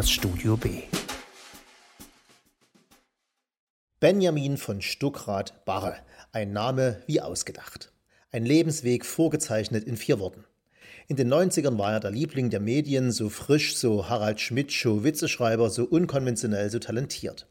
das Studio B. Benjamin von Stuckrad-Barre, ein Name wie ausgedacht. Ein Lebensweg vorgezeichnet in vier Worten. In den 90ern war er der Liebling der Medien, so frisch, so Harald Schmidt, Show Witzeschreiber, so unkonventionell, so talentiert.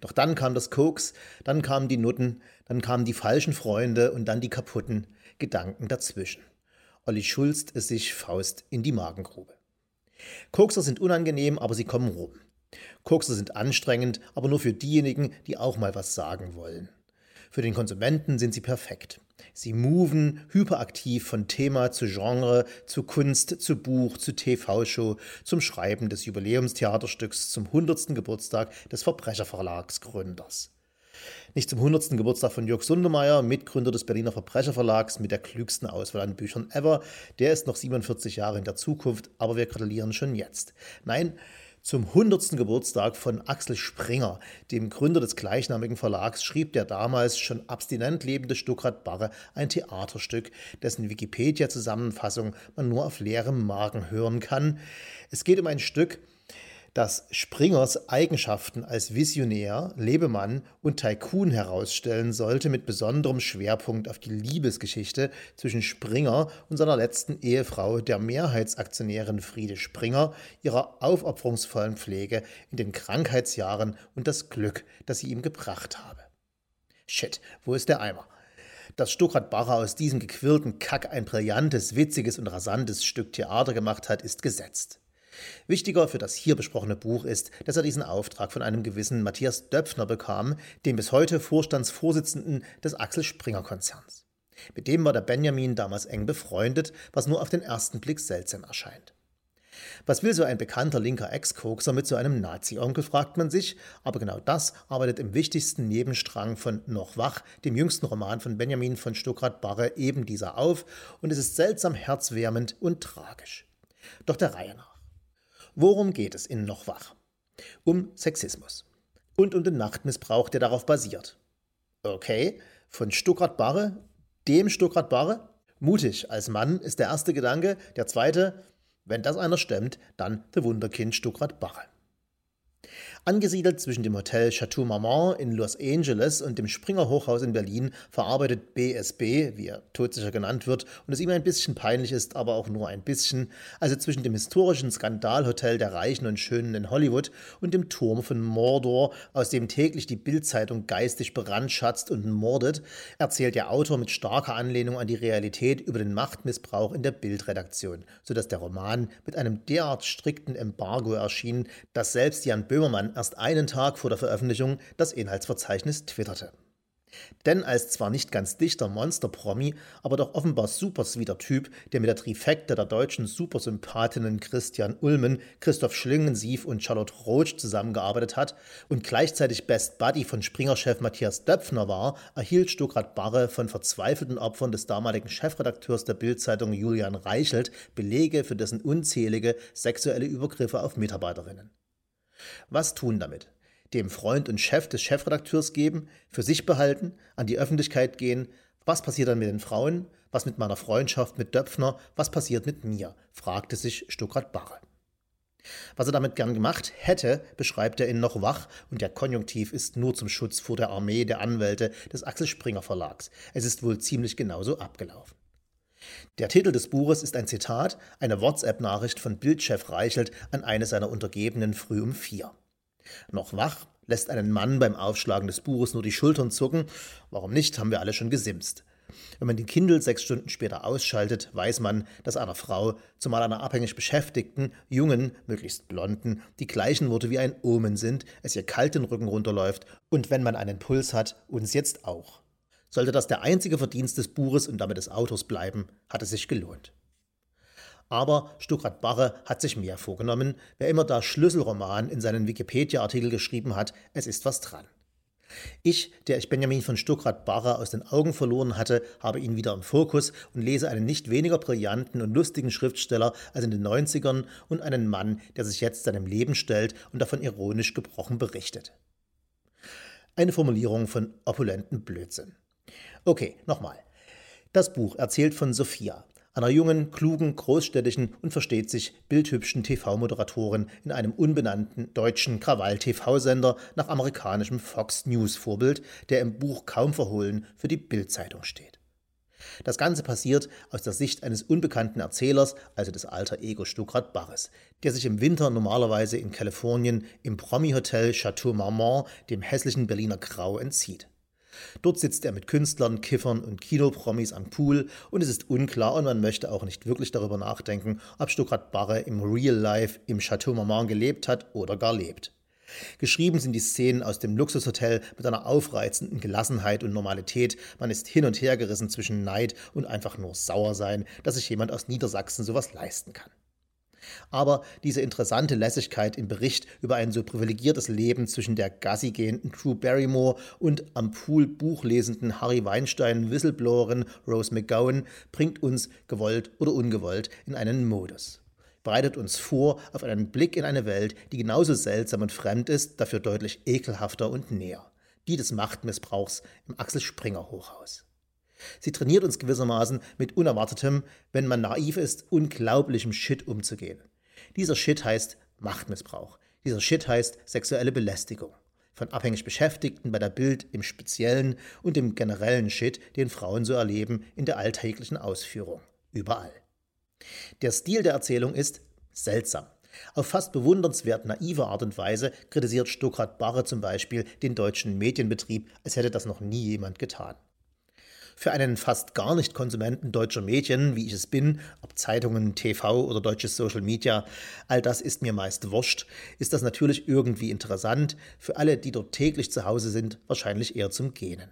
Doch dann kam das Koks, dann kamen die Nutten, dann kamen die falschen Freunde und dann die kaputten Gedanken dazwischen. Olli schulzt es sich Faust in die Magengrube. Kokser sind unangenehm, aber sie kommen rum. Kokser sind anstrengend, aber nur für diejenigen, die auch mal was sagen wollen. Für den Konsumenten sind sie perfekt. Sie moven hyperaktiv von Thema zu Genre, zu Kunst, zu Buch, zu TV-Show, zum Schreiben des Jubiläumstheaterstücks zum 100. Geburtstag des Verbrecherverlagsgründers. Nicht zum 100. Geburtstag von Jörg Sundemeyer, Mitgründer des Berliner Verbrecherverlags mit der klügsten Auswahl an Büchern ever. Der ist noch 47 Jahre in der Zukunft, aber wir gratulieren schon jetzt. Nein, zum 100. Geburtstag von Axel Springer, dem Gründer des gleichnamigen Verlags, schrieb der damals schon abstinent lebende Stuckrad Barre ein Theaterstück, dessen Wikipedia-Zusammenfassung man nur auf leerem Magen hören kann. Es geht um ein Stück, dass Springers Eigenschaften als Visionär, Lebemann und Tycoon herausstellen sollte, mit besonderem Schwerpunkt auf die Liebesgeschichte zwischen Springer und seiner letzten Ehefrau, der Mehrheitsaktionärin Friede Springer, ihrer aufopferungsvollen Pflege in den Krankheitsjahren und das Glück, das sie ihm gebracht habe. Shit, wo ist der Eimer? Dass Stuckrad Barrer aus diesem gequirlten Kack ein brillantes, witziges und rasantes Stück Theater gemacht hat, ist gesetzt. Wichtiger für das hier besprochene Buch ist, dass er diesen Auftrag von einem gewissen Matthias Döpfner bekam, dem bis heute Vorstandsvorsitzenden des Axel Springer Konzerns. Mit dem war der Benjamin damals eng befreundet, was nur auf den ersten Blick seltsam erscheint. Was will so ein bekannter linker Ex-Kokser mit so einem Nazi-Onkel, fragt man sich, aber genau das arbeitet im wichtigsten Nebenstrang von Noch wach, dem jüngsten Roman von Benjamin von Stuckrad-Barre, eben dieser auf, und es ist seltsam herzwärmend und tragisch. Doch der Reihe nach. Worum geht es in Noch wach? Um Sexismus. Und um den Machtmissbrauch, der darauf basiert. Okay, von Stuckrad Barre, dem Stuckrad Barre? Mutig als Mann ist der erste Gedanke. Der zweite, wenn das einer stemmt, dann der Wunderkind Stuckrad Barre. Angesiedelt zwischen dem Hotel Chateau Marmont in Los Angeles und dem Springer Hochhaus in Berlin verarbeitet BSB, wie er todsicher genannt wird, und es ihm ein bisschen peinlich ist, aber auch nur ein bisschen, also zwischen dem historischen Skandalhotel der Reichen und Schönen in Hollywood und dem Turm von Mordor, aus dem täglich die Bildzeitung geistig brandschatzt und mordet, erzählt der Autor mit starker Anlehnung an die Realität über den Machtmissbrauch in der Bildredaktion, sodass der Roman mit einem derart strikten Embargo erschien, dass selbst Jan Böhmermann erst einen Tag vor der Veröffentlichung das Inhaltsverzeichnis twitterte. Denn als zwar nicht ganz dichter Monster-Promi, aber doch offenbar super sweeter Typ, der mit der Trifekte der deutschen Supersympathinnen Christian Ulmen, Christoph Schlingensief und Charlotte Roach zusammengearbeitet hat und gleichzeitig Best Buddy von Springer-Chef Matthias Döpfner war, erhielt Stuckrad Barre von verzweifelten Opfern des damaligen Chefredakteurs der Bildzeitung Julian Reichelt Belege für dessen unzählige sexuelle Übergriffe auf Mitarbeiterinnen. Was tun damit? Dem Freund und Chef des Chefredakteurs geben, für sich behalten, an die Öffentlichkeit gehen. Was passiert dann mit den Frauen? Was mit meiner Freundschaft mit Döpfner? Was passiert mit mir? fragte sich Stuckrad Barre. Was er damit gern gemacht hätte, beschreibt er in Noch wach und der Konjunktiv ist nur zum Schutz vor der Armee der Anwälte des Axel Springer Verlags. Es ist wohl ziemlich genauso abgelaufen. Der Titel des Buches ist ein Zitat, eine WhatsApp-Nachricht von Bildchef Reichelt an eine seiner Untergebenen früh um vier. Noch wach lässt einen Mann beim Aufschlagen des Buches nur die Schultern zucken. Warum nicht, haben wir alle schon gesimst. Wenn man den Kindle sechs Stunden später ausschaltet, weiß man, dass einer Frau, zumal einer abhängig beschäftigten, jungen, möglichst blonden, die gleichen Worte wie ein Omen sind, es ihr kalt den Rücken runterläuft und wenn man einen Puls hat, uns jetzt auch. Sollte das der einzige Verdienst des Buches und damit des Autors bleiben, hat es sich gelohnt. Aber Stuckrad Barre hat sich mehr vorgenommen, wer immer da Schlüsselroman in seinen Wikipedia-Artikel geschrieben hat, es ist was dran. Ich, der ich Benjamin von Stuckrad Barre aus den Augen verloren hatte, habe ihn wieder im Fokus und lese einen nicht weniger brillanten und lustigen Schriftsteller als in den 90ern und einen Mann, der sich jetzt seinem Leben stellt und davon ironisch gebrochen berichtet. Eine Formulierung von opulenten Blödsinn. Okay, nochmal. Das Buch erzählt von Sophia, einer jungen, klugen, großstädtischen und versteht sich bildhübschen TV-Moderatorin in einem unbenannten deutschen Krawall-TV-Sender nach amerikanischem Fox News-Vorbild, der im Buch kaum verhohlen für die Bild-Zeitung steht. Das Ganze passiert aus der Sicht eines unbekannten Erzählers, also des alter Ego Stuckrad Barres, der sich im Winter normalerweise in Kalifornien im Promi-Hotel Chateau Marmont dem hässlichen Berliner Grau entzieht. Dort sitzt er mit Künstlern, Kiffern und Kinopromis am Pool und es ist unklar und man möchte auch nicht wirklich darüber nachdenken, ob Stuckrad Barre im Real Life im Chateau Marmont gelebt hat oder gar lebt. Geschrieben sind die Szenen aus dem Luxushotel mit einer aufreizenden Gelassenheit und Normalität. Man ist hin und her gerissen zwischen Neid und einfach nur sauer sein, dass sich jemand aus Niedersachsen sowas leisten kann. Aber diese interessante Lässigkeit im Bericht über ein so privilegiertes Leben zwischen der Gassi gehenden Drew Barrymore und am Pool buchlesenden Harry Weinstein Whistleblowerin Rose McGowan bringt uns, gewollt oder ungewollt, in einen Modus bereitet uns vor auf einen Blick in eine Welt, die genauso seltsam und fremd ist, dafür deutlich ekelhafter und näher. Die des Machtmissbrauchs im Axel Springer Hochhaus. Sie trainiert uns gewissermaßen mit unerwartetem, wenn man naiv ist, unglaublichem Shit umzugehen. Dieser Shit heißt Machtmissbrauch. Dieser Shit heißt sexuelle Belästigung. Von abhängig Beschäftigten bei der Bild im Speziellen und dem generellen Shit, den Frauen so erleben in der alltäglichen Ausführung. Überall. Der Stil der Erzählung ist seltsam. Auf fast bewundernswert naive Art und Weise kritisiert Stuckrad Barre zum Beispiel den deutschen Medienbetrieb, als hätte das noch nie jemand getan. Für einen fast gar nicht Konsumenten deutscher Medien, wie ich es bin, ob Zeitungen, TV oder deutsches Social Media, all das ist mir meist wurscht, ist das natürlich irgendwie interessant, für alle, die dort täglich zu Hause sind, wahrscheinlich eher zum Gähnen.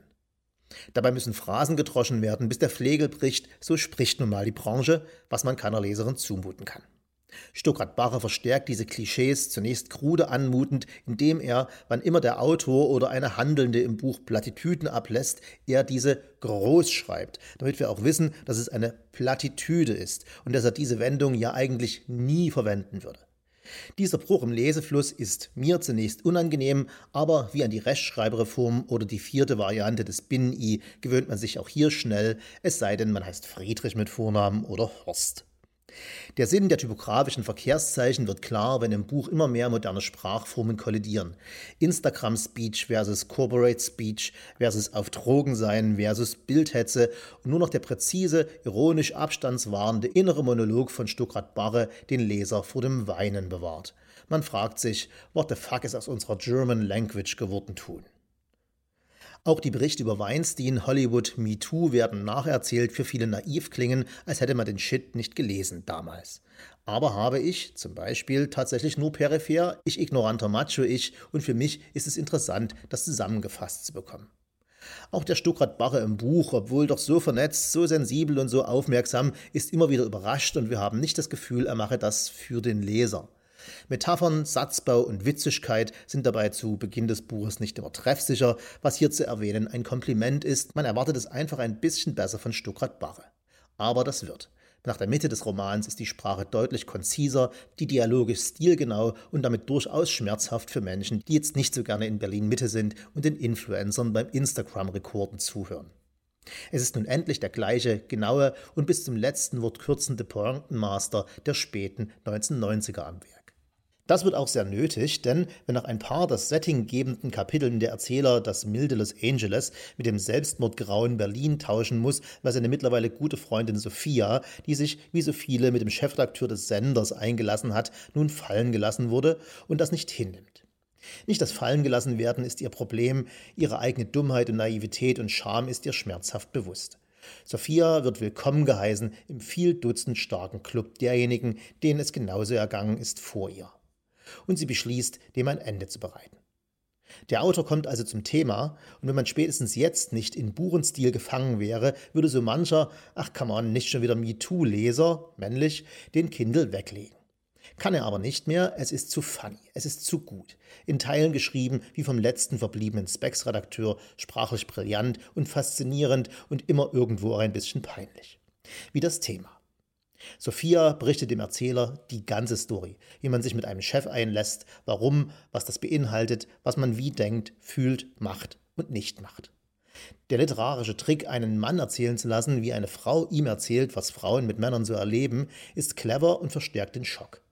Dabei müssen Phrasen gedroschen werden, bis der Flegel bricht, so spricht nun mal die Branche, was man keiner Leserin zumuten kann. Stuckrad Barre verstärkt diese Klischees zunächst krude anmutend, indem er, wann immer der Autor oder eine Handelnde im Buch Plattitüden ablässt, er diese groß schreibt, damit wir auch wissen, dass es eine Plattitüde ist und dass er diese Wendung ja eigentlich nie verwenden würde. Dieser Bruch im Lesefluss ist mir zunächst unangenehm, aber wie an die Rechtschreibreform oder die vierte Variante des Binnen-I gewöhnt man sich auch hier schnell, es sei denn, man heißt Friedrich mit Vornamen oder Horst. Der Sinn der typografischen Verkehrszeichen wird klar, wenn im Buch immer mehr moderne Sprachformen kollidieren. Instagram Speech versus Corporate Speech versus auf Drogen sein versus Bildhetze und nur noch der präzise, ironisch abstandswahrende innere Monolog von Stuckrad Barre den Leser vor dem Weinen bewahrt. Man fragt sich, what the fuck ist aus unserer German Language geworden tun? Auch die Berichte über Weinstein, Hollywood, MeToo werden nacherzählt, für viele naiv klingen, als hätte man den Shit nicht gelesen damals. Aber habe ich, zum Beispiel, tatsächlich nur peripher, ich ignoranter Macho-Ich, und für mich ist es interessant, das zusammengefasst zu bekommen. Auch der Stuckrad Barre im Buch, obwohl doch so vernetzt, so sensibel und so aufmerksam, ist immer wieder überrascht und wir haben nicht das Gefühl, er mache das für den Leser. Metaphern, Satzbau und Witzigkeit sind dabei zu Beginn des Buches nicht immer treffsicher, was hier zu erwähnen ein Kompliment ist. Man erwartet es einfach ein bisschen besser von Stuckrad Barre. Aber das wird. Nach der Mitte des Romans ist die Sprache deutlich konziser, die Dialoge stilgenau und damit durchaus schmerzhaft für Menschen, die jetzt nicht so gerne in Berlin Mitte sind und den Influencern beim Instagram-Rekorden zuhören. Es ist nun endlich der gleiche, genaue und bis zum letzten Wort kürzende Pointenmaster der späten 1990er am Werk. Das wird auch sehr nötig, denn wenn nach ein paar das Setting gebenden Kapiteln der Erzähler das milde Los Angeles mit dem selbstmordgrauen Berlin tauschen muss, weil seine mittlerweile gute Freundin Sophia, die sich wie so viele mit dem Chefredakteur des Senders eingelassen hat, nun fallen gelassen wurde und das nicht hinnimmt. Nicht das Fallen gelassen werden ist ihr Problem, ihre eigene Dummheit und Naivität und Scham ist ihr schmerzhaft bewusst. Sophia wird willkommen geheißen im viel Dutzend starken Club derjenigen, denen es genauso ergangen ist vor ihr und sie beschließt, dem ein Ende zu bereiten. Der Autor kommt also zum Thema, und wenn man spätestens jetzt nicht in Buchenstil gefangen wäre, würde so mancher, ach kann man nicht schon wieder MeToo-Leser, männlich, den Kindle weglegen. Kann er aber nicht mehr, es ist zu funny, es ist zu gut. In Teilen geschrieben wie vom letzten verbliebenen Specs-Redakteur, sprachlich brillant und faszinierend und immer irgendwo ein bisschen peinlich. Wie das Thema. Sophia berichtet dem Erzähler die ganze Story, wie man sich mit einem Chef einlässt, warum, was das beinhaltet, was man wie denkt, fühlt, macht und nicht macht. Der literarische Trick, einen Mann erzählen zu lassen, wie eine Frau ihm erzählt, was Frauen mit Männern so erleben, ist clever und verstärkt den Schock.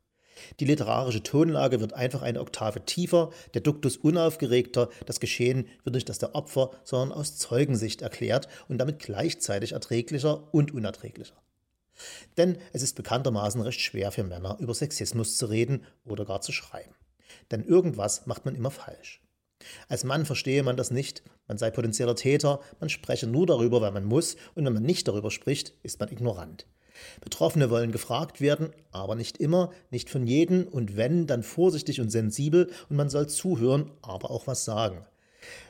Die literarische Tonlage wird einfach eine Oktave tiefer, der Duktus unaufgeregter, das Geschehen wird nicht aus der Opfer, sondern aus Zeugensicht erklärt und damit gleichzeitig erträglicher und unerträglicher. Denn es ist bekanntermaßen recht schwer für Männer, über Sexismus zu reden oder gar zu schreiben. Denn irgendwas macht man immer falsch. Als Mann verstehe man das nicht, man sei potenzieller Täter, man spreche nur darüber, weil man muss, und wenn man nicht darüber spricht, ist man ignorant. Betroffene wollen gefragt werden, aber nicht immer, nicht von jedem und wenn, dann vorsichtig und sensibel und man soll zuhören, aber auch was sagen.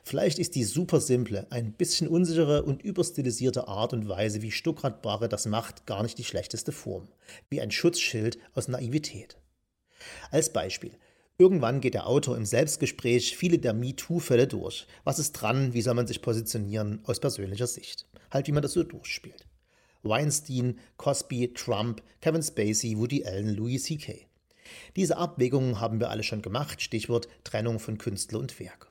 Vielleicht ist die super simple, ein bisschen unsichere und überstilisierte Art und Weise, wie Stuckrad Barre das macht, gar nicht die schlechteste Form. Wie ein Schutzschild aus Naivität. Als Beispiel. Irgendwann geht der Autor im Selbstgespräch viele der MeToo-Fälle durch. Was ist dran? Wie soll man sich positionieren aus persönlicher Sicht? Halt, wie man das so durchspielt. Weinstein, Cosby, Trump, Kevin Spacey, Woody Allen, Louis C.K. Diese Abwägungen haben wir alle schon gemacht, Stichwort Trennung von Künstler und Werk.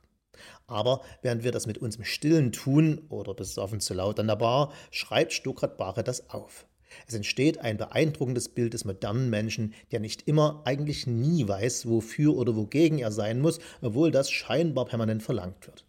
Aber während wir das mit uns im Stillen tun oder besoffen zu laut an der Bar, schreibt Stuckrad Barre das auf. Es entsteht ein beeindruckendes Bild des modernen Menschen, der nicht immer, eigentlich nie weiß, wofür oder wogegen er sein muss, obwohl das scheinbar permanent verlangt wird.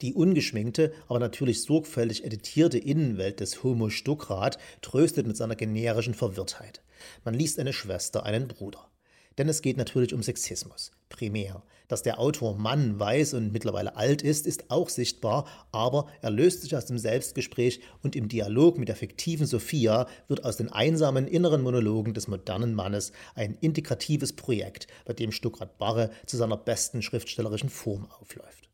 Die ungeschminkte, aber natürlich sorgfältig editierte Innenwelt des Homo Stuckrad tröstet mit seiner generischen Verwirrtheit. Man liest eine Schwester, einen Bruder. Denn es geht natürlich um Sexismus, primär. Dass der Autor Mann, weiß und mittlerweile alt ist, ist auch sichtbar, aber er löst sich aus dem Selbstgespräch und im Dialog mit der fiktiven Sophia wird aus den einsamen inneren Monologen des modernen Mannes ein integratives Projekt, bei dem Stuckrad Barre zu seiner besten schriftstellerischen Form aufläuft.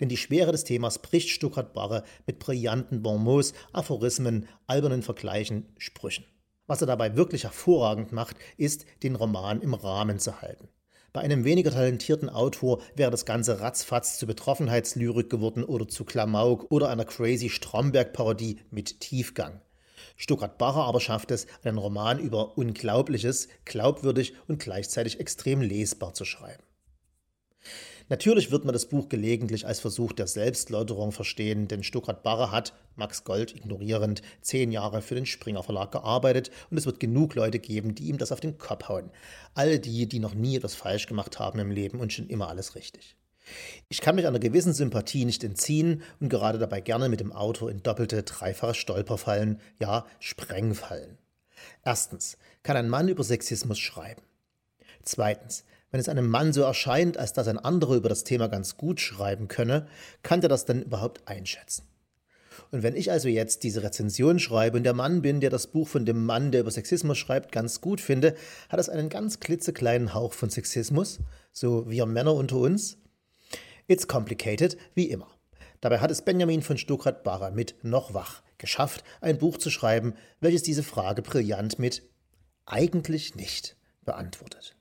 Denn die Schwere des Themas bricht Stuckrad Barre mit brillanten Bonmots, Aphorismen, albernen Vergleichen, Sprüchen. Was er dabei wirklich hervorragend macht, ist, den Roman im Rahmen zu halten. Bei einem weniger talentierten Autor wäre das Ganze ratzfatz zu Betroffenheitslyrik geworden oder zu Klamauk oder einer crazy Stromberg-Parodie mit Tiefgang. Stuttgart Bacher aber schafft es, einen Roman über Unglaubliches glaubwürdig und gleichzeitig extrem lesbar zu schreiben. Natürlich wird man das Buch gelegentlich als Versuch der Selbstläuterung verstehen, denn Stuckrad Barre hat, Max Gold ignorierend, zehn Jahre für den Springer Verlag gearbeitet und es wird genug Leute geben, die ihm das auf den Kopf hauen. All die, die noch nie etwas falsch gemacht haben im Leben und schon immer alles richtig. Ich kann mich einer gewissen Sympathie nicht entziehen und gerade dabei gerne mit dem Autor in doppelte, dreifache Stolperfallen, ja, Sprengfallen. Erstens, kann ein Mann über Sexismus schreiben? Zweitens, wenn es einem Mann so erscheint, als dass ein anderer über das Thema ganz gut schreiben könne, kann der das dann überhaupt einschätzen? Und wenn ich also jetzt diese Rezension schreibe und der Mann bin, der das Buch von dem Mann, der über Sexismus schreibt, ganz gut finde, hat es einen ganz klitzekleinen Hauch von Sexismus, so wir Männer unter uns? It's complicated, wie immer. Dabei hat es Benjamin von Stuckrad-Barre mit Noch wach geschafft, ein Buch zu schreiben, welches diese Frage brillant mit eigentlich nicht beantwortet.